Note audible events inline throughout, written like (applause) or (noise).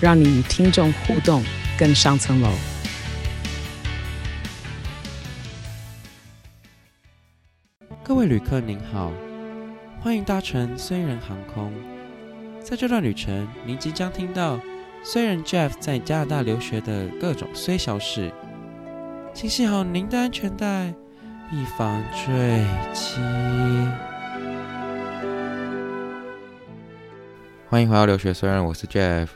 让你与听众互动更上层楼。各位旅客您好，欢迎搭乘虽然航空。在这段旅程，您即将听到虽然 Jeff 在加拿大留学的各种虽小事，请系好您的安全带，以防坠机。欢迎回到留学虽然，我是 Jeff。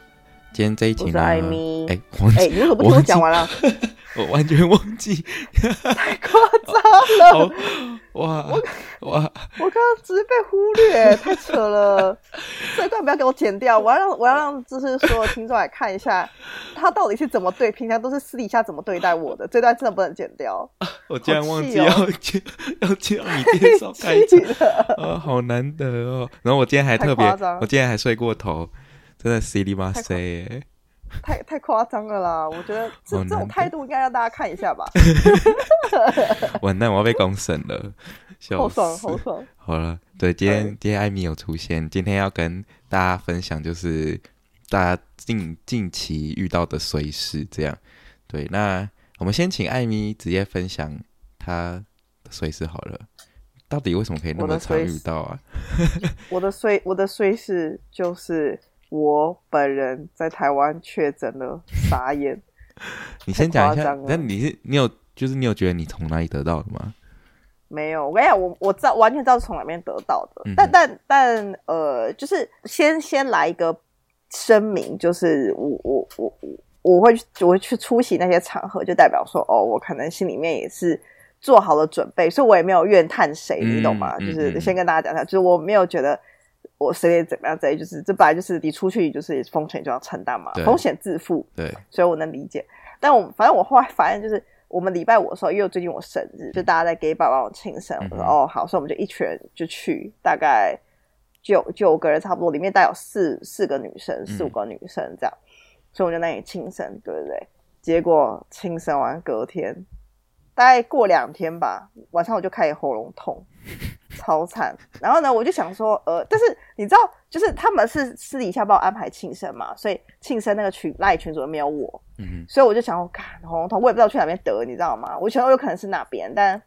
今天这一集呢？哎，哎，你为什么不听我讲完了？(laughs) 我完全忘记，太夸张了！哇我哇！我刚刚只是被忽略，太扯了！这段不要给我剪掉，我要让我要让就是所有听众来看一下，他到底是怎么对，平常都是私底下怎么对待我的，这段真的不能剪掉。我竟然忘记要接要接让你介绍开场啊，好难得哦！然后我今天还特别，我今天还睡过头，真的 silly 吗？(laughs) 谁？太太夸张了啦！我觉得这这种态度应该让大家看一下吧。(laughs) 完蛋，我要被公审了，好爽，好爽。好了，对，今天今天艾米有出现，今天要跟大家分享就是大家近近期遇到的衰事，这样。对，那我们先请艾米直接分享她的衰事好了。到底为什么可以那么常遇到啊？(laughs) 我的衰，我的衰事就是。我本人在台湾确诊了，傻眼。(laughs) 你先讲一下，那你是你有就是你有觉得你从哪里得到的吗？没有，我跟你讲，我我知道完全知道是从哪边得到的，嗯、但但但呃，就是先先来一个声明，就是我我我我会我会去出席那些场合，就代表说哦，我可能心里面也是做好了准备，所以我也没有怨叹谁，嗯、你懂吗？嗯、就是先跟大家讲一下，就是我没有觉得。我谁也怎么样在，就是这本来就是你出去就是风险就要承担嘛，对风险自负。对，所以我能理解。但我反正我后来发现，就是我们礼拜五的时候，因为最近我生日，就大家在给爸爸我庆生。我说哦好，所以我们就一群人就去，大概九九个人差不多，里面大概有四四个女生，四五个女生这样。嗯、所以我就那里庆生，对不对？结果庆生完隔天，大概过两天吧，晚上我就开始喉咙痛。(laughs) 超惨，然后呢，我就想说，呃，但是你知道，就是他们是私底下帮我安排庆生嘛，所以庆生那个群赖群组没有我，嗯哼，所以我就想我，看喉咙痛，我也不知道去哪边得，你知道吗？我想说有可能是哪边，但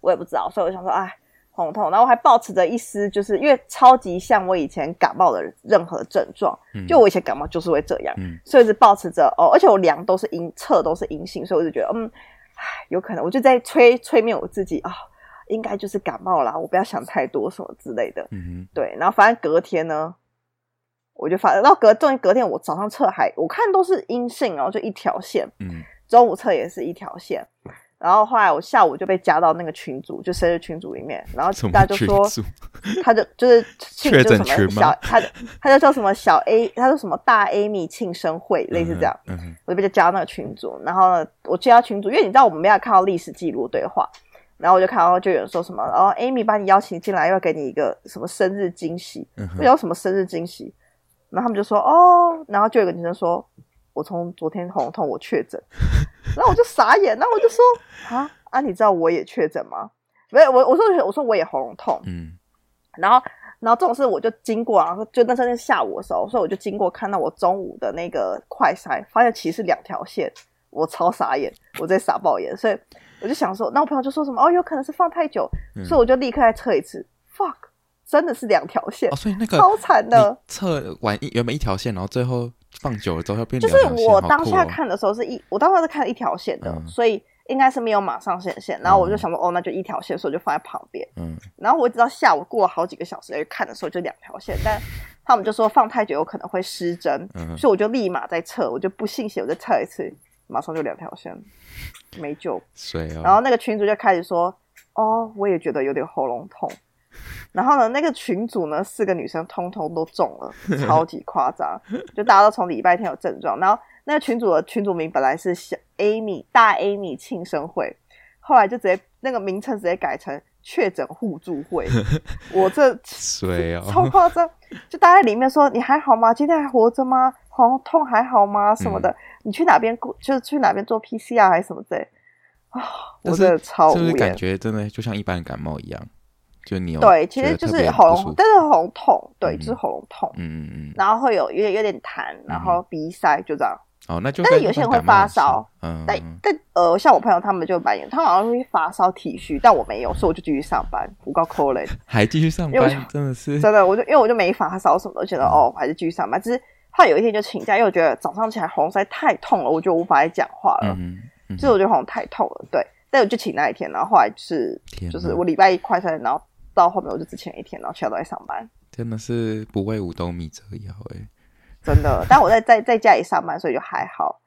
我也不知道，所以我想说，哎，喉咙痛，然后我还抱持着一丝，就是因为超级像我以前感冒的任何症状，嗯、就我以前感冒就是会这样，嗯，所以是抱持着哦，而且我量都是阴测都是阴性，所以我就觉得，嗯，哎，有可能，我就在催催眠我自己啊。哦应该就是感冒啦，我不要想太多什么之类的。嗯哼，对，然后反正隔天呢，我就发，然后隔终于隔天我早上测还我看都是阴性，然后就一条线。嗯，中午测也是一条线，然后后来我下午就被加到那个群组，就生日群组里面，然后大家就说，他就就是庆就什么小，他就他就叫什么小 A，他说什么大 Amy 庆生会，类似这样。嗯哼，我就被加到那个群组，然后呢，我加群组，因为你知道我们没有看到历史记录对话。然后我就看到就有人说什么，然后 Amy 把你邀请进来，要给你一个什么生日惊喜，不知道什么生日惊喜。然后他们就说哦，然后就有个女生说，我从昨天喉咙痛，我确诊。(laughs) 然后我就傻眼，然后我就说啊啊，你知道我也确诊吗？没有，我我说我说我也喉咙痛，嗯。然后然后这种事我就经过啊，就那时候下午的时候，所以我就经过看到我中午的那个快筛，发现其实是两条线，我超傻眼，我在傻爆眼，所以。我就想说，那我朋友就说什么哦，有可能是放太久，嗯、所以我就立刻再测一次。Fuck，真的是两条线，哦，所以那个超惨的。测完一原本一条线，然后最后放久了之后要变。就是我当下看的时候是一，哦、我当时是看了一条线的，嗯、所以应该是没有马上显现。然后我就想说，嗯、哦，那就一条线，所以我就放在旁边。嗯。然后我一直到下午过了好几个小时看的时候，就两条线。但他们就说放太久有可能会失真，嗯、所以我就立马再测，我就不信邪，我再测一次，马上就两条线。没救，水哦，然后那个群主就开始说：“哦，我也觉得有点喉咙痛。”然后呢，那个群组呢，四个女生通通都中了，(laughs) 超级夸张，就大家都从礼拜天有症状。然后那个群组的群组名本来是小 Amy 大 Amy 庆生会，后来就直接那个名称直接改成确诊互助会。(laughs) 我这水哦，(laughs) 超夸张，就大家在里面说，你还好吗？今天还活着吗？喉痛还好吗？什么的？嗯、你去哪边过？就是去哪边做 PCR 还是什么之类？啊，我真的超无言，是不是感觉真的就像一般感冒一样？就你有对，其实就是喉咙，但是喉咙痛，对，就是喉咙痛，嗯嗯嗯，然后会有有点有点痰，然后鼻塞，就这样。哦，那就但是有些人会发烧，嗯，但但呃，像我朋友他们就蛮严，他们好像会发烧体虚，但我没有，所以我就继续上班，我告扣嘞，还继续上班，真的是真的，我就因为我就没发烧什么的，觉得哦，还是继续上班，只是后来有一天就请假，因为我觉得早上起来喉咙实在太痛了，我就无法再讲话了，嗯，所以我觉得喉咙太痛了，对，但我就请那一天，然后后来就是就是我礼拜一快筛，然后。到后面我就只请一天，然后其他都在上班。真的是不为五斗米折腰哎，真的。但我在在在家里上班，所以就还好。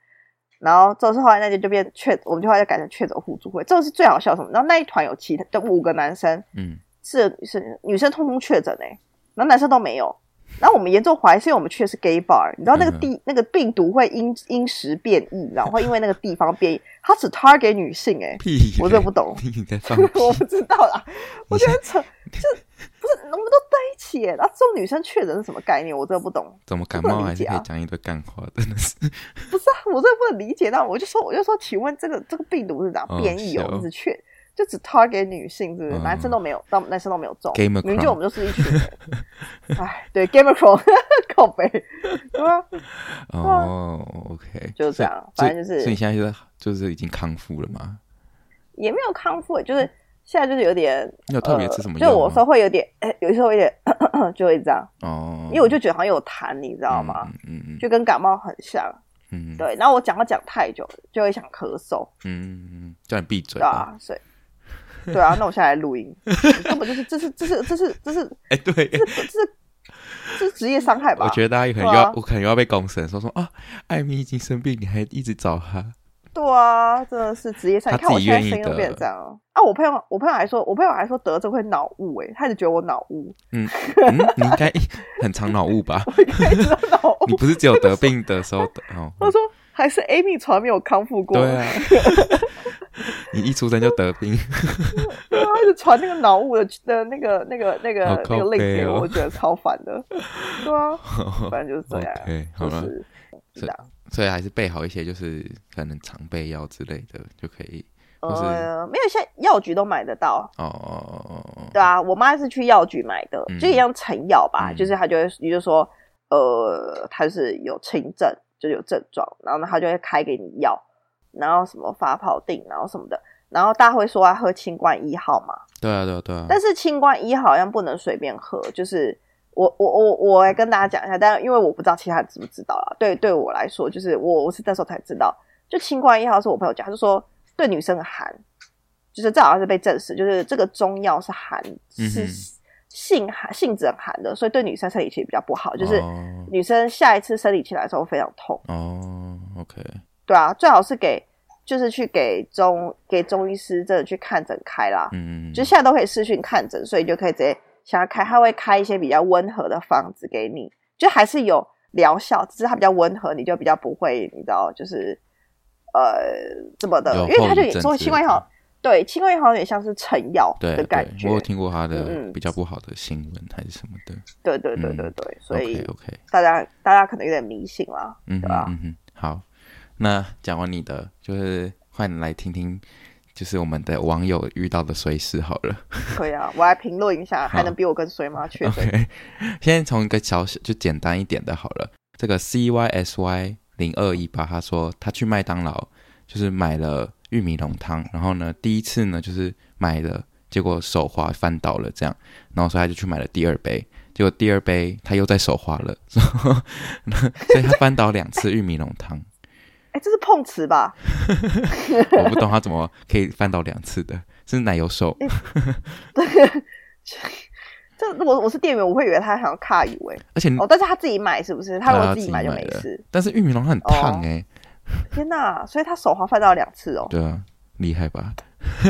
然后这是后来那天就变确，我们就后来就改成确诊互助会。这个是最好笑什么？然后那一团有其他的五个男生，嗯，是是女生通通确诊哎，然后男生都没有。然后我们严重怀疑是因为我们去的是 gay bar，你知道那个地、嗯、那个病毒会因因时变异，然后 (laughs) 会因为那个地方变异，它只 target 女性哎，我真的不懂，(laughs) 我不知道啦，我觉得扯，就不是我们都在一起，然后这种女生确诊是什么概念？我真的不懂，怎么感冒还是可以讲一堆干话，真的是，不是啊，我真的不能理解。那我就说，我就说，请问这个这个病毒是怎样变异哦？是确。就只 target 女性，是不是？男生都没有，到男生都没有中。明明就我们就是一群人。哎，对，Gamercron (laughs) 靠北，对吧？哦，OK，就是这样。反正就是，所以你现在就是就是已经康复了吗？也没有康复，就是现在就是有点。你有特别吃什么？就我说会有点，哎，(coughs) 有时候有点，(coughs) 就会这样。哦。因为我就觉得好像有痰，你知道吗？嗯嗯。就跟感冒很像。嗯。对，然后我讲话讲太久，就会想咳嗽。嗯嗯，叫你闭嘴。对啊，所以。(laughs) 对啊，那我现在来录音，(laughs) 根本就是这是这是这是这是哎，对，这是这是这是职业伤害吧？我觉得大家有可能要我可能要被公审，说说啊，艾米已经生病，你还一直找他。对啊，真的是职业伤害。你看我现在声音都变成这样啊！我朋友我朋友还说，我朋友还说得这会脑雾哎，他一直觉得我脑雾。嗯，你应该很常脑雾吧？我应该知道脑雾。(laughs) 你不是只有得病的时候得哦？他说还是 Amy 从来没有康复过。对啊。(laughs) 你一出生就得病，他一直传那个脑雾的的那个、那个、那个、那个 link 给我，我觉得超烦的。对啊，(laughs) 反正就是这样。好了，是这样。所以还是备好一些，就是可能常备药之类的就可以。呃，没有，现在药局都买得到。哦哦哦哦。对啊，我妈是去药局买的，就一样成药吧。就是她就会，你就说，呃，她是有轻症，就有症状，然后呢，她就会开给你药。然后什么发泡定，然后什么的，然后大家会说要喝清冠一号嘛？对啊，对啊，对啊。但是清冠一号好像不能随便喝，就是我我我我来跟大家讲一下，但因为我不知道其他人知不知道啦。对，对我来说，就是我我是这时候才知道，就清冠一号是我朋友讲，他就说对女生寒，就是这好像是被证实，就是这个中药是寒，是性寒性质很寒的，所以对女生生理期比较不好，就是女生下一次生理期来的时候非常痛。哦，OK。对啊，最好是给，就是去给中给中医师这去看诊开啦。嗯嗯，就现在都可以视讯看诊，所以就可以直接想要开，他会开一些比较温和的方子给你，就还是有疗效，只是它比较温和，你就比较不会，你知道，就是呃这么的，因为他就说清冠一号，对，清冠一号有点像是成药的感觉。我有听过他的比较不好的新闻还是什么的。对对对对对，所以 OK，大家大家可能有点迷信啦，对吧？嗯哼，好。那讲完你的，就是换你来听听，就是我们的网友遇到的衰事好了。可以啊，(laughs) 我来评论一下，还能比我更衰吗？确实。Okay. (laughs) 先从一个小小就简单一点的好了。这个 C Y S Y 零二一八，他说他去麦当劳就是买了玉米浓汤，然后呢，第一次呢就是买了，结果手滑翻倒了，这样，然后所以他就去买了第二杯，结果第二杯他又在手滑了，(laughs) 所以他翻倒两次玉米浓汤。哎，这是碰瓷吧？(laughs) 我不懂他怎么可以翻到两次的，是奶油手。对，(laughs) 这如果我是店员，我会以为他想要卡油哎。而且哦，但是他自己买是不是？他如果自己买就没事。但是玉米浓汤很烫哎、哦。天哪！所以他手滑翻到两次哦。对啊，厉害吧？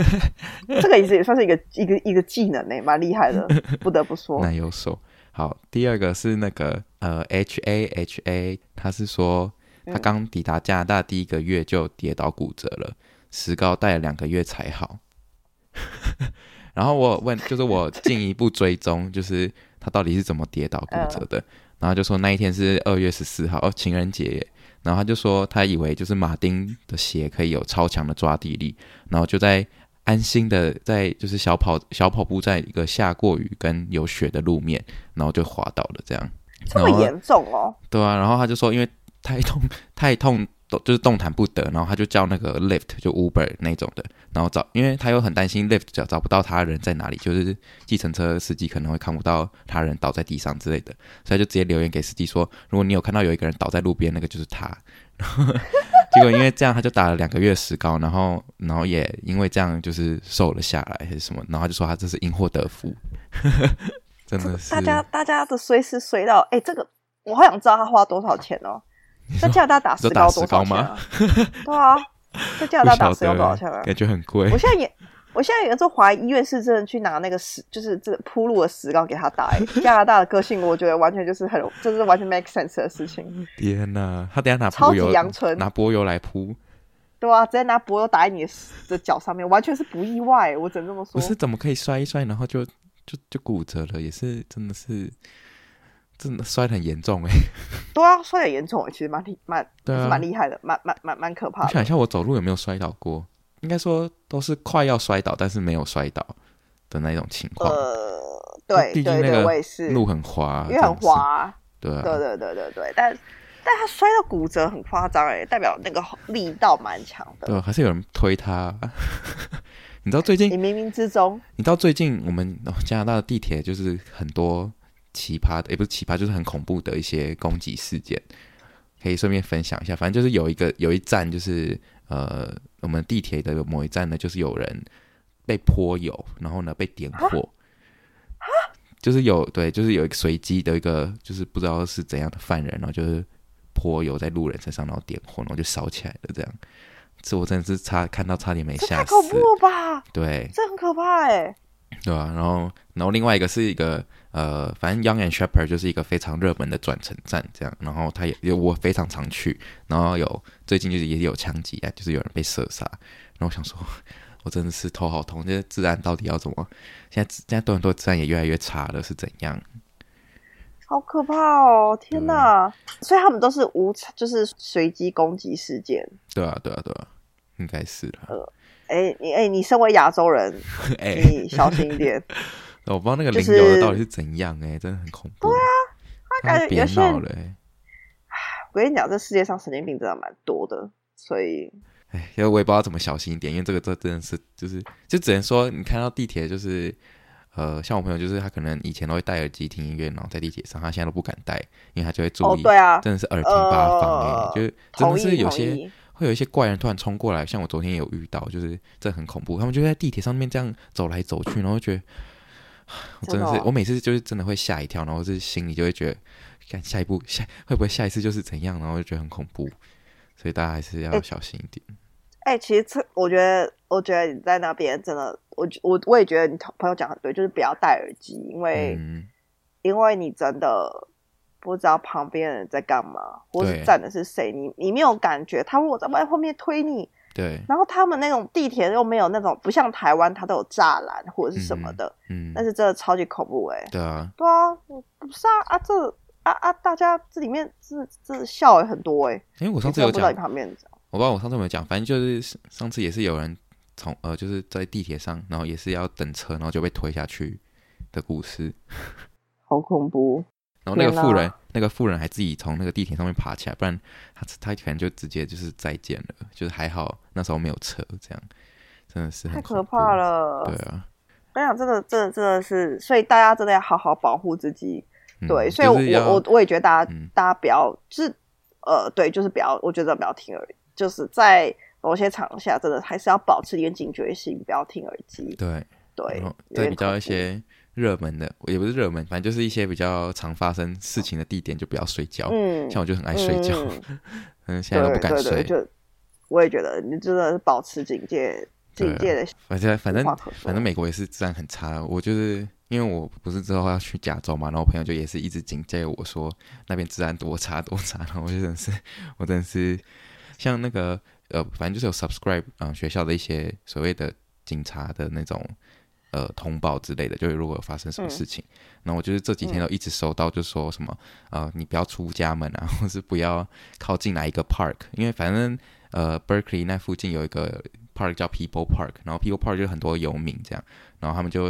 (laughs) 这个也是也算是一个一个一个技能呢，蛮厉害的，不得不说。奶油手。好，第二个是那个呃，H A H A，他是说他刚抵达加拿大第一个月就跌倒骨折了，石膏戴了两个月才好。(laughs) 然后我问，就是我进一步追踪，就是他到底是怎么跌倒骨折的？然后就说那一天是二月十四号，哦，情人节。然后他就说他以为就是马丁的鞋可以有超强的抓地力，然后就在安心的在就是小跑小跑步在一个下过雨跟有雪的路面，然后就滑倒了这样。这么严重哦？对啊，然后他就说因为太痛 (laughs) 太痛。就是动弹不得，然后他就叫那个 lift，就 Uber 那种的，然后找，因为他又很担心 lift 找找不到他人在哪里，就是计程车司机可能会看不到他人倒在地上之类的，所以就直接留言给司机说，如果你有看到有一个人倒在路边，那个就是他。然 (laughs) 后结果因为这样，他就打了两个月石膏，然后然后也因为这样就是瘦了下来还是什么，然后他就说他这是因祸得福，(laughs) 真的是。大家大家的随时随到，哎，这个我好想知道他花多少钱哦。在加拿大打石膏 (laughs) 多少钱啊？对啊，在加拿大打石膏多少钱啊？感觉很贵。我现在也，我现在有时候怀疑医院是真的去拿那个石，就是这铺路的石膏给他打。加拿大的个性，我觉得完全就是很，就是完全 make sense 的事情。天哪，他等下拿超级阳春，拿柏油来铺。对啊，直接拿柏油打在你的脚上面，完全是不意外。我只能这么说。不是怎么可以摔一摔，然后就就就骨折了？也是真的是。真的摔得很严重哎，(laughs) 对啊，摔得很严重哎，其实蛮厉蛮，对啊，蛮厉害的，蛮蛮蛮蛮可怕的。我想一下，我走路有没有摔倒过？应该说都是快要摔倒，但是没有摔倒的那种情况。呃，对，毕竟那个路很滑，也很滑，对啊，对对对对对。但但他摔到骨折很夸张哎，代表那个力道蛮强的。对，还是有人推他。(laughs) 你知道最近？你冥冥之中，你知道最近我们加拿大的地铁就是很多。奇葩的也不是奇葩，就是很恐怖的一些攻击事件，可以顺便分享一下。反正就是有一个有一站，就是呃，我们地铁的某一站呢，就是有人被泼油，然后呢被点火，就是有对，就是有一个随机的一个，就是不知道是怎样的犯人，然后就是泼油在路人身上，然后点火，然后就烧起来了。这样，这我真的是差看到差点没吓死，太恐怖了吧？对，这很可怕哎。对啊，然后然后另外一个是一个。呃，反正 Yonge and Shepherd 就是一个非常热门的转乘站，这样，然后他也我非常常去，然后有最近就是也有枪击啊，就是有人被射杀，然后我想说，我真的是头好痛，这些治安到底要怎么？现在现在多伦多治安也越来越差了，是怎样？好可怕哦！天哪！所以他们都是无就是随机攻击事件。对啊，对啊，对啊，应该是的。呃，哎，你哎，你身为亚洲人，(laughs) 哎，你小心一点。(laughs) 我不知道那个淋油的到底是怎样哎、欸，真的很恐怖。对啊，他感觉有些人。哎，我跟你讲，这世界上神经病真的蛮多的，所以，哎，因为我也不知道怎么小心一点，因为这个这真的是就是就只能说，你看到地铁就是呃，像我朋友就是他可能以前都会戴耳机听音乐，然后在地铁上，他现在都不敢戴，因为他就会注意，哦、对啊，真的是耳听八方哎、欸，呃、就真的是有些会有一些怪人突然冲过来，像我昨天也有遇到，就是这很恐怖，他们就在地铁上面这样走来走去，然后觉得。(sighs) 我真的是，我每次就是真的会吓一跳，然后是心里就会觉得，看下一步下会不会下一次就是怎样，然后就觉得很恐怖，所以大家还是要小心一点。哎、欸欸，其实这我觉得，我觉得你在那边真的，我我我也觉得你朋友讲很对，就是不要戴耳机，因为、嗯、因为你真的不知道旁边人在干嘛，或是站的是谁，你你没有感觉，他如果在外后面推你。对，然后他们那种地铁又没有那种，不像台湾，它都有栅栏或者是什么的，嗯，嗯，但是真的超级恐怖哎、欸。对啊，对啊，不是啊啊这啊啊大家这里面这这笑也很多哎、欸。哎，我上次有讲，旁边我不知道我上次有没有讲，反正就是上次也是有人从呃就是在地铁上，然后也是要等车，然后就被推下去的故事，(laughs) 好恐怖。然后那个富人，那个富人还自己从那个地铁上面爬起来，不然他他可能就直接就是再见了。就是还好那时候没有车，这样真的是太可怕了。对啊，我想这个真的真的是，所以大家真的要好好保护自己。对，所以我我我也觉得大家大家不要，就是呃，对，就是不要，我觉得不要听耳，就是在某些场下，真的还是要保持一点警觉性，不要听耳机。对对，对，比较一些。热门的也不是热门，反正就是一些比较常发生事情的地点，就不要睡觉。嗯，像我就很爱睡觉，嗯，(laughs) 现在都不敢睡。就我也觉得，你真的是保持警戒，警戒的。反正反正反正美国也是治安很差。我就是因为我不是之后要去加州嘛，然后我朋友就也是一直警戒我说那边治安多差多差。然后我就真的是我真的是像那个呃，反正就是有 subscribe 啊、呃、学校的一些所谓的警察的那种。呃，通报之类的，就是如果有发生什么事情，那、嗯、我就是这几天都一直收到，就说什么、嗯、呃，你不要出家门啊，(laughs) 或是不要靠近哪一个 park，因为反正呃，Berkeley 那附近有一个 park 叫 People Park，然后 People Park 就很多游民这样，然后他们就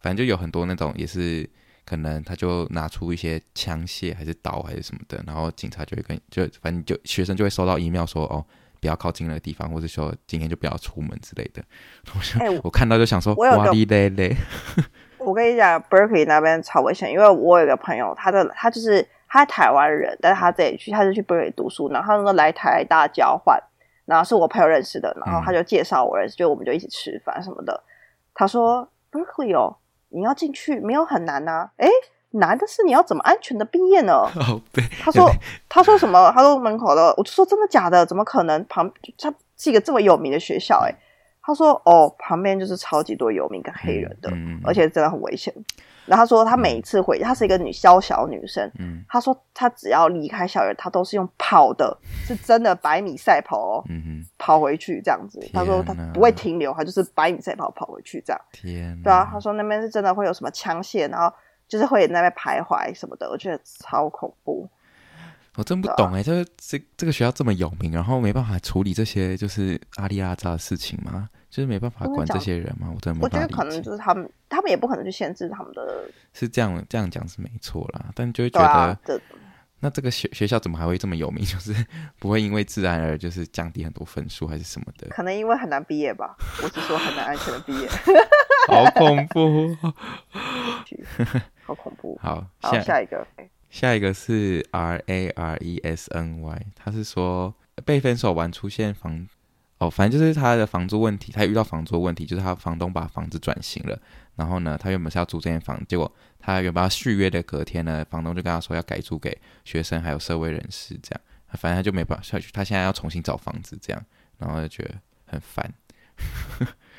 反正就有很多那种也是可能他就拿出一些枪械还是刀还是什么的，然后警察就会跟就反正就学生就会收到 email 说哦。不要靠近那个地方，或者说今天就不要出门之类的。(laughs) 我、欸、我看到就想说，哇哩嘞嘞！(laughs) 我跟你讲，Berkeley 那边超危险，因为我有个朋友，他的他就是他台湾人，但是他自己去，他是去 Berkeley 读书，然后他那个来台大交换，然后是我朋友认识的，然后他就介绍我认识，嗯、就我们就一起吃饭什么的。他说 Berkeley 哦，你要进去没有很难呐、啊，诶难的是你要怎么安全的毕业呢？(laughs) 哦，对。他说，(laughs) 他说什么？他说门口的，我就说真的假的？怎么可能？旁他是一个这么有名的学校，哎他说哦，旁边就是超级多游民跟黑人的，嗯、而且真的很危险。然后他说他每一次回，她、嗯、是一个女小小女生，嗯，他说他只要离开校园，他都是用跑的，(laughs) 是真的百米赛跑哦，嗯哼，跑回去这样子。他说他不会停留，他就是百米赛跑跑回去这样。天，对啊，他说那边是真的会有什么枪械，然后。就是会在那边徘徊什么的，我觉得超恐怖。我真不懂哎，就是这这个学校这么有名，然后没办法处理这些就是阿里阿扎的事情吗？就是没办法管这些人吗？我真的没办法。我觉得可能就是他们，他们也不可能去限制他们的。是这样这样讲是没错啦，但就会觉得，啊、这那这个学学校怎么还会这么有名？(laughs) 就是不会因为自然而就是降低很多分数还是什么的？可能因为很难毕业吧。我是说很难安全的毕业。(laughs) 好恐怖。(laughs) 好恐怖！好，好下下一个，下一个是 R A R E S N Y，他是说被分手完出现房哦，反正就是他的房租问题，他遇到房租问题，就是他房东把房子转型了，然后呢，他原本是要租这间房，结果他原本要续约的隔天呢，房东就跟他说要改租给学生还有社会人士，这样，反正他就没办法下去，他现在要重新找房子，这样，然后就觉得很烦。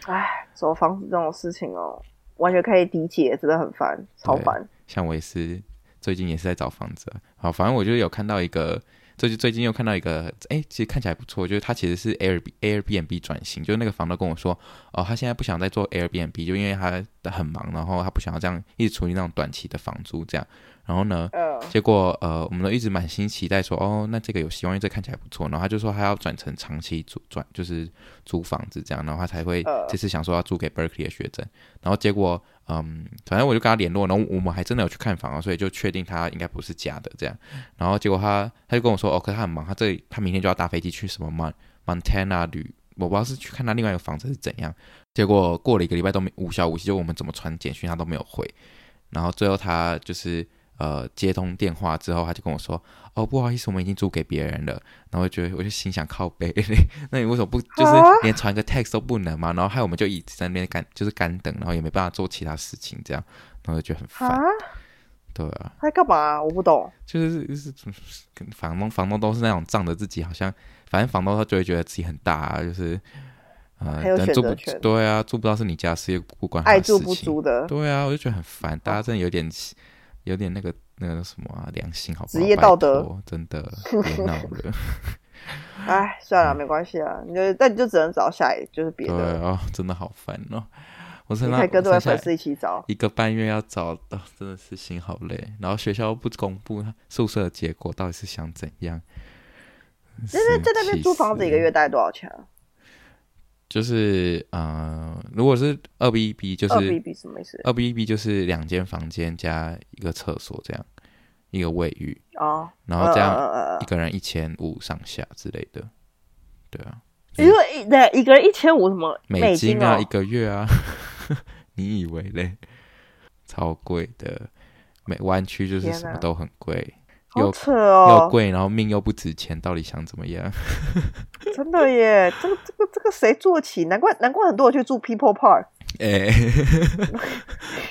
哎，找房子这种事情哦。完全可以理解，真的很烦，超烦。像我也是，最近也是在找房子。好，反正我就有看到一个，最近最近又看到一个，哎、欸，其实看起来不错，就是他其实是 Air Airbnb 转型，就是那个房东跟我说，哦，他现在不想再做 Airbnb，就因为他很忙，然后他不想要这样一直处理那种短期的房租这样。然后呢，uh, 结果呃，我们都一直满心期待说，哦，那这个有希望，因为这看起来不错。然后他就说他要转成长期租转，就是租房子这样，然后他才会这次想说要租给 Berkeley 的学生。然后结果，嗯，反正我就跟他联络，然后我们还真的有去看房啊，所以就确定他应该不是假的这样。然后结果他他就跟我说，哦，可是他很忙，他这里他明天就要搭飞机去什么 Montana 旅，我不知道是去看他另外一个房子是怎样。结果过了一个礼拜都没无消无息，就我们怎么传简讯他都没有回。然后最后他就是。呃，接通电话之后，他就跟我说：“哦，不好意思，我们已经租给别人了。”然后我就觉得，我就心想靠背，(laughs) 那你为什么不就是连传个 text 都不能嘛？然后害我们就一直在那边干，就是干等，然后也没办法做其他事情，这样，然后就觉得很烦。对啊，他干嘛啊？我不懂。就是就是房东，房东都是那种仗着自己好像，反正房东他就会觉得自己很大啊，就是呃，但住不对啊，住不到是你家事，又不关他的事情。爱住不租的。对啊，我就觉得很烦，大家真的有点。有点那个那个什么啊，良心好不好？职业道德真的别闹了。(laughs) 哎，算了，没关系啊。你就那你就只能找下一，就是别的。对哦，真的好烦哦。我真的可以跟这位粉丝一起找。一个半月要找到，真的是心好累。然后学校不公布宿舍的结果，到底是想怎样？在在那边租房子一个月大概多少钱啊？就是呃，如果是二 B 一 B，就是二 B 一 B 什么意思？二 B 一 B 就是两间房间加一个厕所这样，一个卫浴哦，然后这样一个人一千五上下之类的，对啊。因为一对一个人一千五什么美金啊？一个月啊？(laughs) 你以为嘞？超贵的，美湾区就是什么都很贵。又扯哦，又贵，然后命又不值钱，到底想怎么样？(laughs) 真的耶，这个这个这个谁做起？难怪难怪很多人去住 People Park。哎、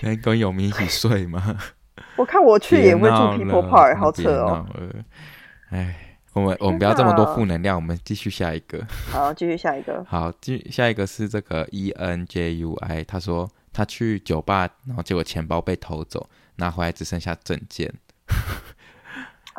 欸，跟有明一起睡吗？(laughs) 我看我去也会住 People Park，好扯哦。哎，我们我们不要这么多负能量，我们继续下一个。好，继续下一个。(laughs) 好，继下一个是这个 E N J U I，他说他去酒吧，然后结果钱包被偷走，拿回来只剩下证件。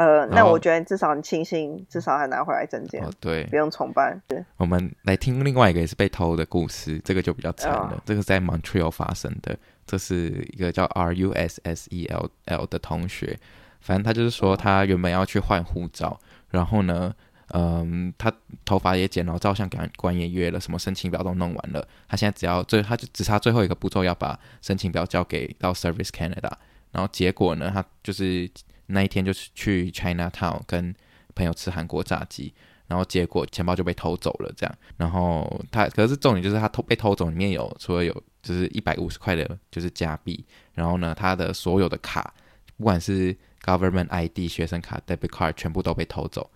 呃，那我觉得至少很庆幸，至少还拿回来证件。哦，对，不用重办。对，我们来听另外一个也是被偷的故事，这个就比较惨了。哦、这个在 Montreal 发生的，这是一个叫 R U S S E L L 的同学，反正他就是说他原本要去换护照。然后呢，嗯，他头发也剪了，照相馆官也约了，什么申请表都弄完了。他现在只要最，他就只差最后一个步骤，要把申请表交给到 Service Canada。然后结果呢，他就是那一天就是去 Chinatown 跟朋友吃韩国炸鸡，然后结果钱包就被偷走了，这样。然后他可是重点就是他偷被偷走，里面有除了有就是一百五十块的，就是加币。然后呢，他的所有的卡，不管是 Government ID 学生卡、Debit Card 全部都被偷走，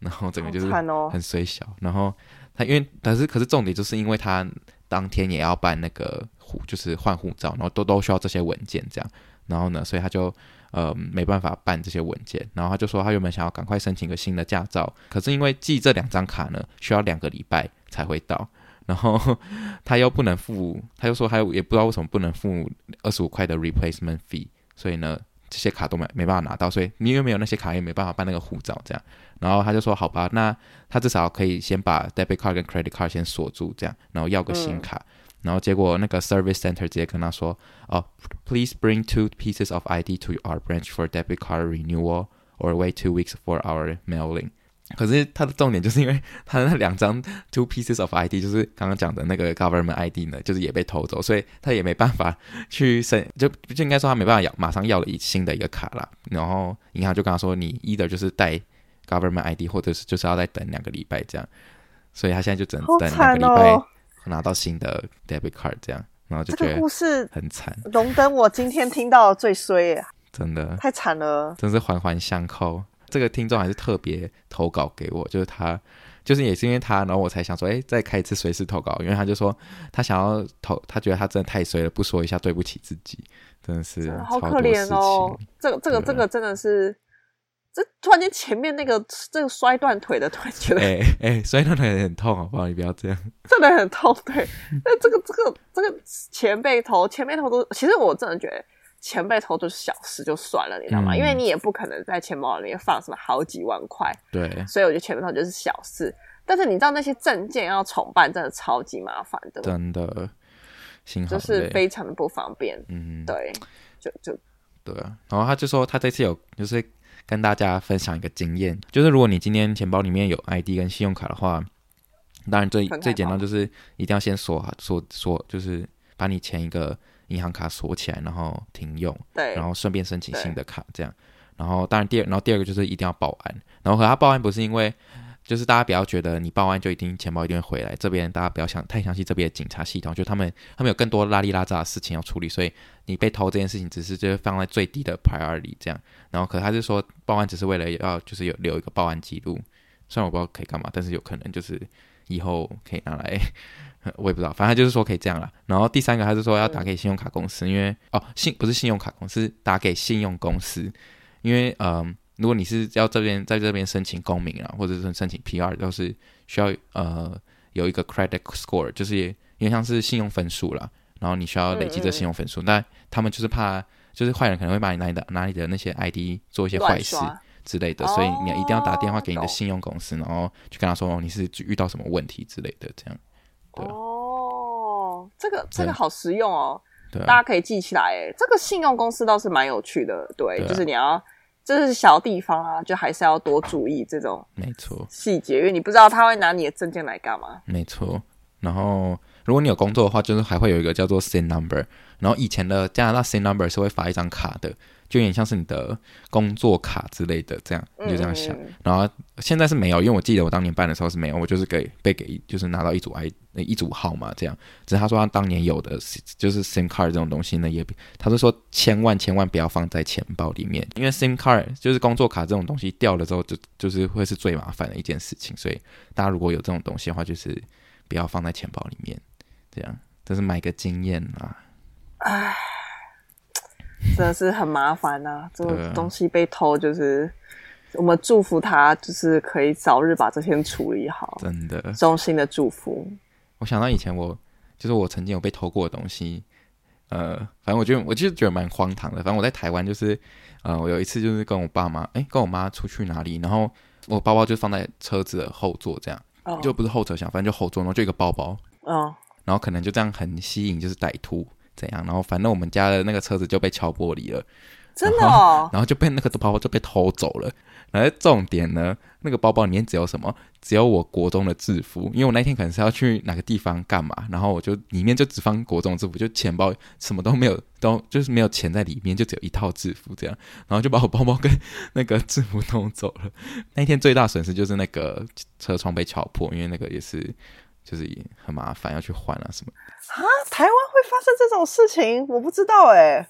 然后整个就是很衰小。哦、然后他因为，但是可是重点就是因为他当天也要办那个护，就是换护照，然后都都需要这些文件这样。然后呢，所以他就呃没办法办这些文件。然后他就说他原本想要赶快申请个新的驾照，可是因为寄这两张卡呢需要两个礼拜才会到，然后他又不能付，他又说他又也不知道为什么不能付二十五块的 replacement fee，所以呢。这些卡都没没办法拿到，所以你又没有那些卡，也没办法办那个护照，这样。然后他就说：“好吧，那他至少可以先把 debit card 跟 credit card 先锁住，这样，然后要个新卡。嗯”然后结果那个 service center 直接跟他说：“哦，please bring two pieces of ID to our branch for debit card renewal, or wait two weeks for our mailing。”可是他的重点就是因为他的那两张 two pieces of ID，就是刚刚讲的那个 government ID 呢，就是也被偷走，所以他也没办法去申，就就应该说他没办法要马上要了一新的一个卡啦。然后银行就跟他说，你 either 就是带 government ID，或者是就是要再等两个礼拜这样。所以他现在就只能等两个礼拜拿到新的 debit card 这样，然后就觉得这个故事很惨。荣登我今天听到最衰啊，真的。太惨了，真是环环相扣。这个听众还是特别投稿给我，就是他，就是也是因为他，然后我才想说，哎，再开一次随时投稿，因为他就说他想要投，他觉得他真的太衰了，不说一下对不起自己，真的是的好可怜哦。这个这个这个真的是，这突然间前面那个这个摔断腿的突然觉得，哎哎，摔断腿很痛，好不好？你不要这样，真的很痛。对，那这个这个这个钱被偷，钱被偷都，其实我真的觉得。钱被偷就是小事就算了，你知道吗？嗯、因为你也不可能在钱包里面放什么好几万块，对，所以我觉得钱被偷就是小事。但是你知道那些证件要重办，真的超级麻烦的，真的，就是非常的不方便。嗯，对，就就对啊。然后他就说他这次有就是跟大家分享一个经验，就是如果你今天钱包里面有 ID 跟信用卡的话，当然最最简单就是一定要先锁锁锁，就是把你前一个。银行卡锁起来，然后停用，对，然后顺便申请新的卡，这样。然后当然第二，然后第二个就是一定要报案。然后和他报案不是因为，就是大家不要觉得你报案就一定钱包一定会回来。这边大家不要想太相信这边的警察系统，就他们他们有更多拉里拉杂的事情要处理，所以你被偷这件事情只是就是放在最低的 priority 这样。然后可他是说报案只是为了要就是有留一个报案记录，虽然我不知道可以干嘛，但是有可能就是以后可以拿来。(laughs) 我也不知道，反正就是说可以这样了。然后第三个，他是说要打给信用卡公司，因为哦，信不是信用卡公司，打给信用公司，因为嗯、如果你是要这边在这边申请公民啊，或者是申请 PR，都是需要呃有一个 credit score，就是也因为像是信用分数啦，然后你需要累积这信用分数，嗯嗯，但他们就是怕，就是坏人可能会把你拿你的拿你的那些 ID 做一些坏事之类的，所以你一定要打电话给你的信用公司，哦、然后去跟他说你是遇到什么问题之类的，这样。哦，这个这个好实用哦，对，大家可以记起来。哎，这个信用公司倒是蛮有趣的，对，就是你要，这是小地方啊，就还是要多注意这种没错细节，因为你不知道他会拿你的证件来干嘛。没错，然后如果你有工作的话，就是还会有一个叫做 SIN number，然后以前的加拿大 SIN number 是会发一张卡的。就有点像是你的工作卡之类的，这样你就这样想。嗯、然后现在是没有，因为我记得我当年办的时候是没有，我就是给被给就是拿到一组 I 一组号码这样。只是他说他当年有的，就是 SIM card 这种东西呢，也他是说千万千万不要放在钱包里面，因为 SIM card 就是工作卡这种东西掉了之后就就是会是最麻烦的一件事情。所以大家如果有这种东西的话，就是不要放在钱包里面，这样这是买个经验啊。唉。真的是很麻烦呐、啊，(laughs) 这个东西被偷就是我们祝福他，就是可以早日把这些处理好。真的，衷心的祝福。我想到以前我，就是我曾经有被偷过的东西，呃，反正我觉得，我就觉得蛮荒唐的。反正我在台湾，就是，呃，我有一次就是跟我爸妈，哎，跟我妈出去哪里，然后我包包就放在车子的后座，这样，oh. 就不是后车厢，反正就后座，然后就一个包包，嗯，oh. 然后可能就这样很吸引，就是歹徒怎样，然后反正我们家的那个车子就被敲玻璃了。真的哦，然后就被那个包包就被偷走了。然后重点呢，那个包包里面只有什么？只有我国中的制服，因为我那天可能是要去哪个地方干嘛，然后我就里面就只放国中制服，就钱包什么都没有，都就是没有钱在里面，就只有一套制服这样。然后就把我包包跟那个制服偷走了。那天最大损失就是那个车窗被敲破，因为那个也是就是很麻烦要去换啊什么。啊，台湾会发生这种事情？我不知道哎、欸。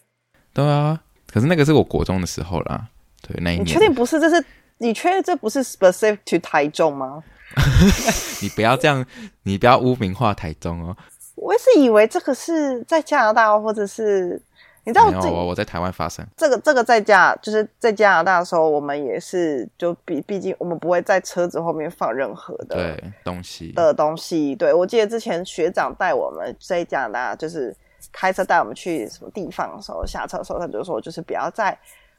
对啊。可是那个是我国中的时候啦，对，那一年。你确定不是？这是你确定这不是 specific to 台中吗？(laughs) 你不要这样，你不要污名化台中哦。我也是以为这个是在加拿大，或者是你知道我我我在台湾发生这个这个在加就是在加拿大的时候，我们也是就毕毕竟我们不会在车子后面放任何的对东西的东西。对，我记得之前学长带我们在加拿大就是。开车带我们去什么地方的时候，下车的时候他就说，就是不要再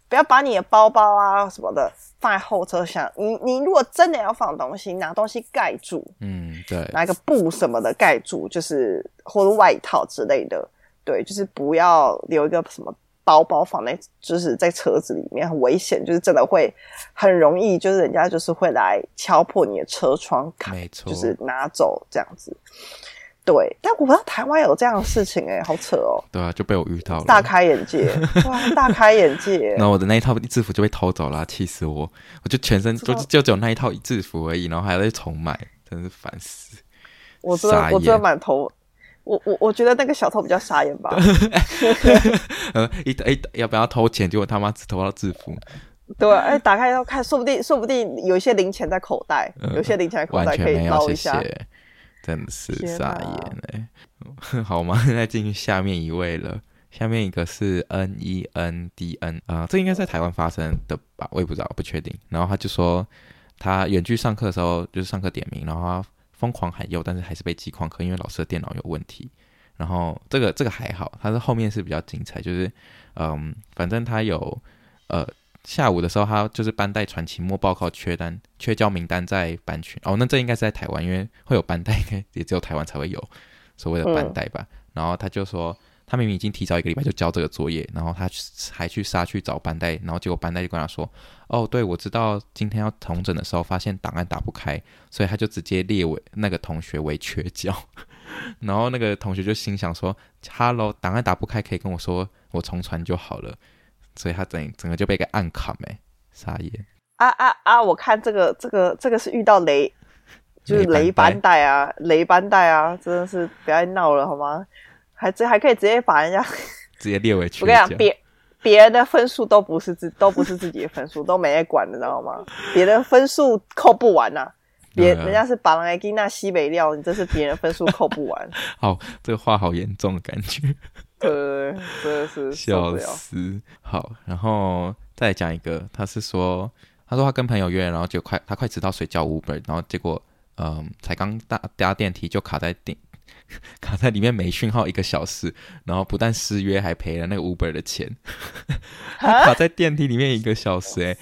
不要把你的包包啊什么的放在后车厢。你你如果真的要放东西，拿东西盖住，嗯，对，拿一个布什么的盖住，就是或者外套之类的，对，就是不要留一个什么包包放在就是在车子里面，很危险，就是真的会很容易，就是人家就是会来敲破你的车窗，没错，就是拿走这样子。对，但我不知道台湾有这样的事情哎、欸，好扯哦。对啊，就被我遇到了，大开眼界，(laughs) 哇，大开眼界。然后我的那一套制服就被偷走了，气死我！我就全身就就只有那一套制服而已，然后还要再重买，真是烦死。我真的我真的蛮偷，我我我觉得那个小偷比较傻眼吧。(laughs) 呃，一一要不要偷钱？结果他妈只偷到制服。对，哎，打开要看，说不定说不定有一些零钱在口袋，嗯、有些零钱在口袋可以捞一下。真的是傻眼哎！哪 (laughs) 好吗？(laughs) 再进去下面一位了。下面一个是 N E N D N 啊、呃，这应该在台湾发生的吧？我也不知道，不确定。然后他就说，他远距上课的时候，就是上课点名，然后他疯狂喊右，但是还是被记旷课，因为老师的电脑有问题。然后这个这个还好，他是后面是比较精彩，就是嗯，反正他有呃。下午的时候，他就是班代传期末报告缺单、缺交名单在班群。哦，那这应该是在台湾，因为会有班代，应 (laughs) 该也只有台湾才会有所谓的班代吧。嗯、然后他就说，他明明已经提早一个礼拜就交这个作业，然后他还去杀去找班代，然后结果班代就跟他说：“哦，对，我知道今天要重整的时候发现档案打不开，所以他就直接列为那个同学为缺交。(laughs) ”然后那个同学就心想说哈喽，档案打不开可以跟我说，我重传就好了。”所以他整整个就被个暗砍没傻眼啊啊啊！我看这个这个这个是遇到雷，就是雷班代啊，雷班代啊，真的是不要闹了好吗？还这还可以直接把人家 (laughs) 直接列为缺。我跟你讲，别别人的分数都不是自都不是自己的分数，都没人管的，知道吗？别人分数扣不完呐、啊，别、啊、人家是把人给那西北料，你这是别人分数扣不完。(laughs) 好，这个话好严重的感觉。对，真的是 (laughs) 笑死。好，然后再讲一个，他是说，他说他跟朋友约，然后就快他快迟到，睡觉 Uber，然后结果，嗯，才刚搭搭电梯就卡在电 (laughs) 卡在里面没讯号一个小时，然后不但失约，还赔了那个 Uber 的钱。(laughs) 他卡在电梯里面一个小时，欸，哎。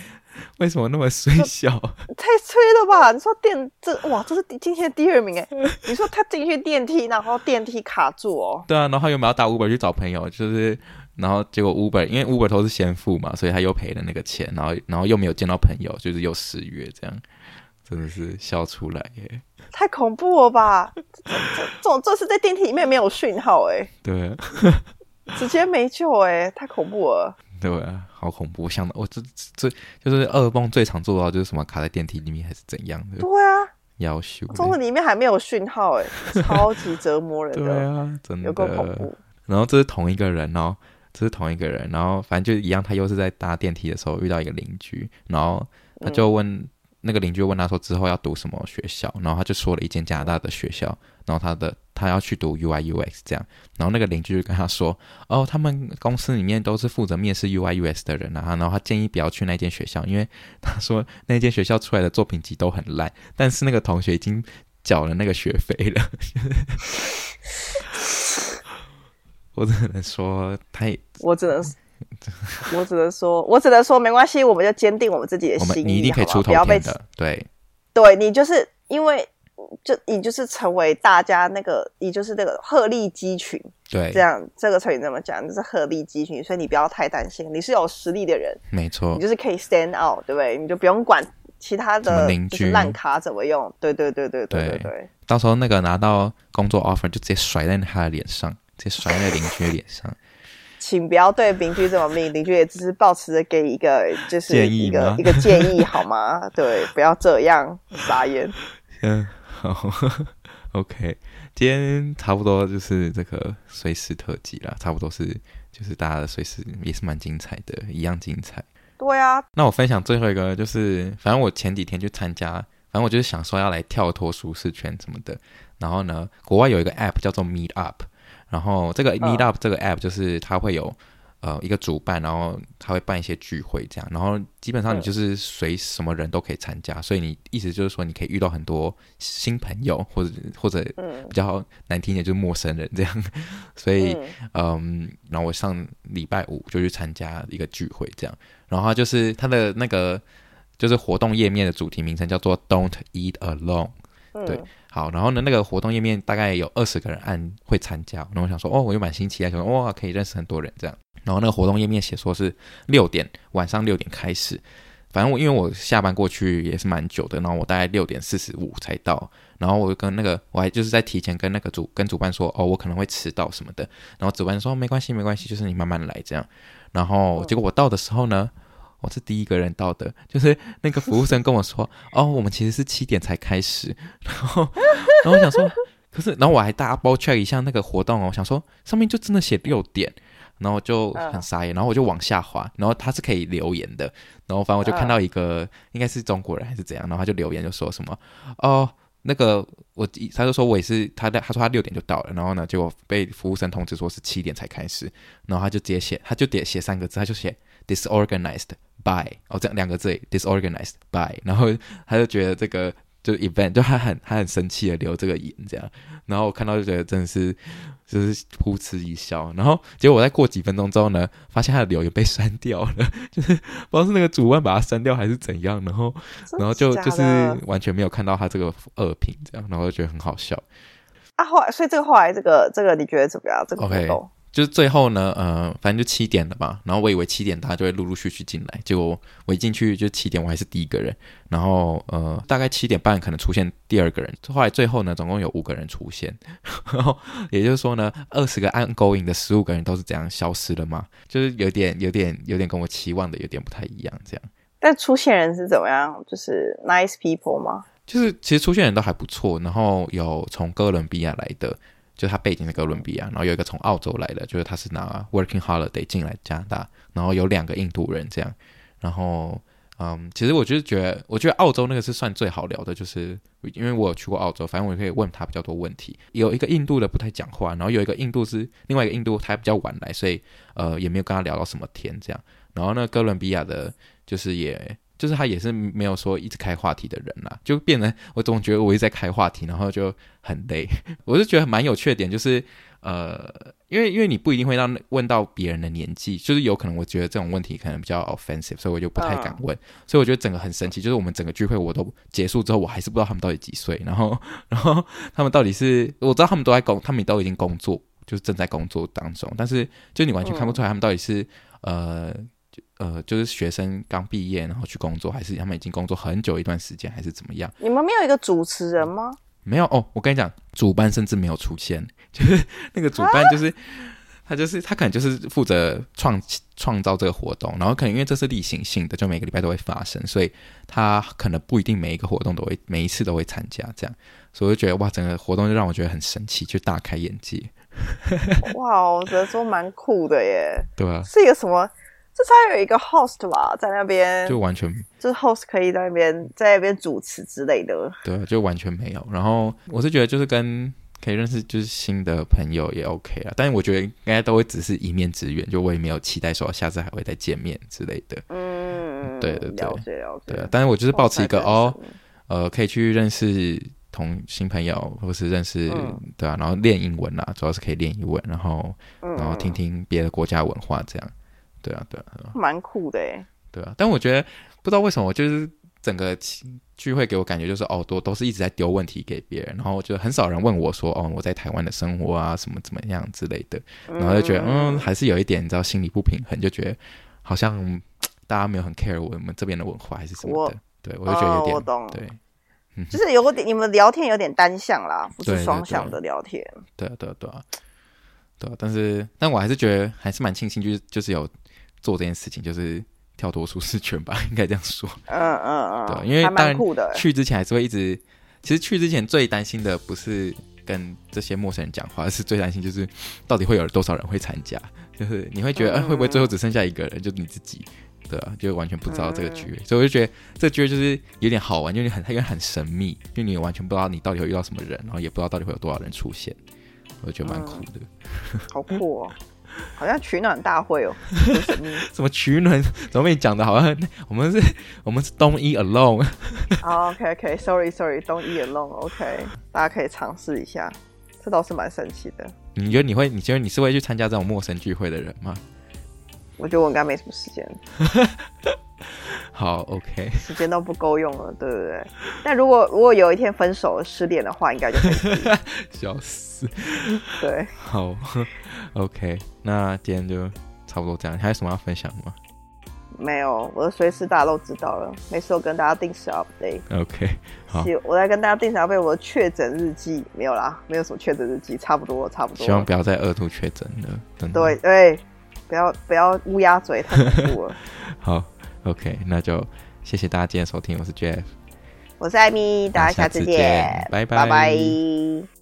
为什么那么衰小？(laughs) 太催了吧！你说电这哇，这是今天第二名哎。你说他进去电梯，然后电梯卡住哦。对啊，然后他又没有打 Uber 去找朋友，就是然后结果 Uber 因为 Uber 都是先付嘛，所以他又赔了那个钱，然后然后又没有见到朋友，就是又失约这样，真的是笑出来耶！太恐怖了吧！这这这是在电梯里面没有讯号哎。对，直接没救哎，太恐怖了。对啊，好恐怖！我想到我这这就是噩梦最常做到就是什么卡在电梯里面还是怎样的？对啊，要修。中途里面还没有讯号，哎，超级折磨人的。(laughs) 对啊，真的有够恐怖。然后这是同一个人哦，这是同一个人。然后反正就一样，他又是在搭电梯的时候遇到一个邻居，然后他就问，那个邻居问他说之后要读什么学校，然后他就说了一间加拿大的学校，然后他的他要去读 UI UX 这样，然后那个邻居就跟他说，哦，他们公司里面都是负责面试 UI UX 的人啊，然后他建议不要去那间学校，因为他说那间学校出来的作品集都很烂，但是那个同学已经缴了那个学费了。(laughs) 我只能说太，我只能。(laughs) 我只能说，我只能说没关系，我们就坚定我们自己的心意，你一定可以出头天的。对，对你就是因为就你就是成为大家那个，你就是那个鹤立鸡群。对，这样这个成语怎么讲？就是鹤立鸡群，所以你不要太担心，你是有实力的人，没错，你就是可以 stand out，对不对？你就不用管其他的邻居烂卡怎么用。对对对对对对对，到时候那个拿到工作 offer 就直接甩在他的脸上，直接甩在邻居的脸上。请不要对邻居这么命，邻居也只是抱持着给一个就是一个一个建议好吗？(laughs) 对，不要这样傻眼。嗯，好，OK，今天差不多就是这个随时特辑啦，差不多是就是大家的随时也是蛮精彩的，一样精彩。对啊，那我分享最后一个就是，反正我前几天去参加，反正我就是想说要来跳脱舒适圈什么的，然后呢，国外有一个 App 叫做 Meet Up。然后这个 Meetup 这个 app 就是它会有呃一个主办，然后它会办一些聚会这样，然后基本上你就是随什么人都可以参加，所以你意思就是说你可以遇到很多新朋友，或者或者比较难听点就是陌生人这样，(laughs) 所以嗯，然后我上礼拜五就去参加一个聚会这样，然后就是它的那个就是活动页面的主题名称叫做 Don't Eat Alone，对。好，然后呢，那个活动页面大概有二十个人按会参加，然后我想说，哦，我就蛮新奇啊，想说，哇，可以认识很多人这样。然后那个活动页面写说是六点，晚上六点开始。反正我因为我下班过去也是蛮久的，然后我大概六点四十五才到。然后我就跟那个我还就是在提前跟那个主跟主办说，哦，我可能会迟到什么的。然后主办说没关系，没关系，就是你慢慢来这样。然后结果我到的时候呢。我是第一个人到的，就是那个服务生跟我说：“ (laughs) 哦，我们其实是七点才开始。”然后，(laughs) 然后我想说，可是，然后我还 double check 一下那个活动哦，我想说上面就真的写六点，然后就很傻眼，然后我就往下滑，然后他是可以留言的，然后反正我就看到一个应该是中国人还是怎样，然后他就留言就说什么：“哦，那个我他就说我也是他的，他说他六点就到了，然后呢，结果被服务生通知说是七点才开始，然后他就直接写，他就点写三个字，他就写 disorganized。” By 哦，这样两个字，disorganized by，然后他就觉得这个就 event，就他很他很生气的留这个言这样，然后我看到就觉得真的是就是噗嗤一笑，然后结果我再过几分钟之后呢，发现他的留言被删掉了，(laughs) 就是不知道是那个主办把他删掉还是怎样，然后然后就就是完全没有看到他这个恶评这样，然后就觉得很好笑啊，后来所以这个后来这个这个你觉得怎么样？这个活动？Okay. 就是最后呢，呃，反正就七点了吧。然后我以为七点大家就会陆陆续续进来，结果我一进去就七点，我还是第一个人。然后呃，大概七点半可能出现第二个人。后来最后呢，总共有五个人出现。然后也就是说呢，二十个 ongoing 的十五个人都是这样消失了吗？就是有点、有点、有点跟我期望的有点不太一样，这样。但出现人是怎么样？就是 nice people 吗？就是其实出现人都还不错。然后有从哥伦比亚来的。就他背景是哥伦比亚，然后有一个从澳洲来的，就是他是拿 working holiday 进来加拿大，然后有两个印度人这样，然后嗯，其实我就是觉得，我觉得澳洲那个是算最好聊的，就是因为我有去过澳洲，反正我也可以问他比较多问题。有一个印度的不太讲话，然后有一个印度是另外一个印度，他还比较晚来，所以呃也没有跟他聊到什么天这样。然后那哥伦比亚的，就是也。就是他也是没有说一直开话题的人啦，就变成我总觉得我一直在开话题，然后就很累。(laughs) 我就觉得蛮有趣的点，就是呃，因为因为你不一定会让问到别人的年纪，就是有可能我觉得这种问题可能比较 offensive，所以我就不太敢问。所以我觉得整个很神奇，就是我们整个聚会我都结束之后，我还是不知道他们到底几岁，然后 (laughs) 然后他们到底是我知道他们都在工，他们都已经工作，就是正在工作当中，但是就你完全看不出来他们到底是呃。呃，就是学生刚毕业，然后去工作，还是他们已经工作很久一段时间，还是怎么样？你们没有一个主持人吗？没有哦，我跟你讲，主办甚至没有出现，(laughs) 就是那个主办，就是他，就是他可能就是负责创创造这个活动，然后可能因为这是例行性的，就每个礼拜都会发生，所以他可能不一定每一个活动都会每一次都会参加，这样，所以我就觉得哇，整个活动就让我觉得很神奇，就大开眼界。(laughs) 哇，我觉得说蛮酷的耶，对啊，是一个什么？至少有一个 host 吧，在那边就完全就是 host 可以在那边在那边主持之类的。对，就完全没有。然后我是觉得就是跟可以认识就是新的朋友也 OK 啊，但是我觉得应该都会只是一面之缘，就我也没有期待说下次还会再见面之类的。嗯，对对对，了解了解。对啊，但是我就是保持一个哦，呃，可以去认识同新朋友，或是认识、嗯、对啊，然后练英文啦，主要是可以练英文，然后然后听听别的国家文化这样。对啊，对啊，蛮酷的哎。对啊，但我觉得不知道为什么，就是整个聚会给我感觉就是哦，都都是一直在丢问题给别人，然后我就很少人问我说哦，我在台湾的生活啊，什么怎么样之类的，然后就觉得嗯，嗯，还是有一点你知道心理不平衡，就觉得好像大家没有很 care 我们这边的文化还是什么的，我对我就觉得有点、对，就是有点你们聊天有点单向啦，不是双向的聊天。对啊，对啊，对啊，对啊，但是但我还是觉得还是蛮庆幸，就是就是有。做这件事情就是跳脱舒适圈吧，(laughs) 应该这样说。嗯嗯嗯，对，因为当然去之前还是会一直，其实去之前最担心的不是跟这些陌生人讲话，而是最担心就是到底会有多少人会参加，就是你会觉得，哎、会不会最后只剩下一个人，就你自己，对啊，就完全不知道这个局、嗯，所以我就觉得这个局就是有点好玩，因为很因为很神秘，因为你完全不知道你到底会遇到什么人，然后也不知道到底会有多少人出现，我觉得蛮酷的，嗯、(laughs) 好酷哦。好像取暖大会哦，(laughs) 什么取暖？怎么被你讲的？好像我们是，我们是 Don't eat alone。(laughs) 好，OK，OK，Sorry，Sorry，Don't eat alone，OK，大家可以尝试一下，这倒是蛮神奇的。你觉得你会？你觉得你是会去参加这种陌生聚会的人吗？我觉得我应该没什么时间。(laughs) 好，OK，时间都不够用了，对不对？但如果如果有一天分手了、失恋的话，应该就可以。笑死。对，好 (laughs) OK，那今天就差不多这样。你还有什么要分享吗？没有，我的随时大家都知道了。没事我跟大家定时 update。OK，好，我来跟大家定时 update 我的确诊日记。没有啦，没有什么确诊日记，差不多，差不多。希望不要再二度确诊了。真的。对对，不要不要乌鸦嘴，太恐怖了。(laughs) 好。OK，那就谢谢大家今天收听，我是 Jeff，我是艾米，大家下次见，拜拜。拜拜。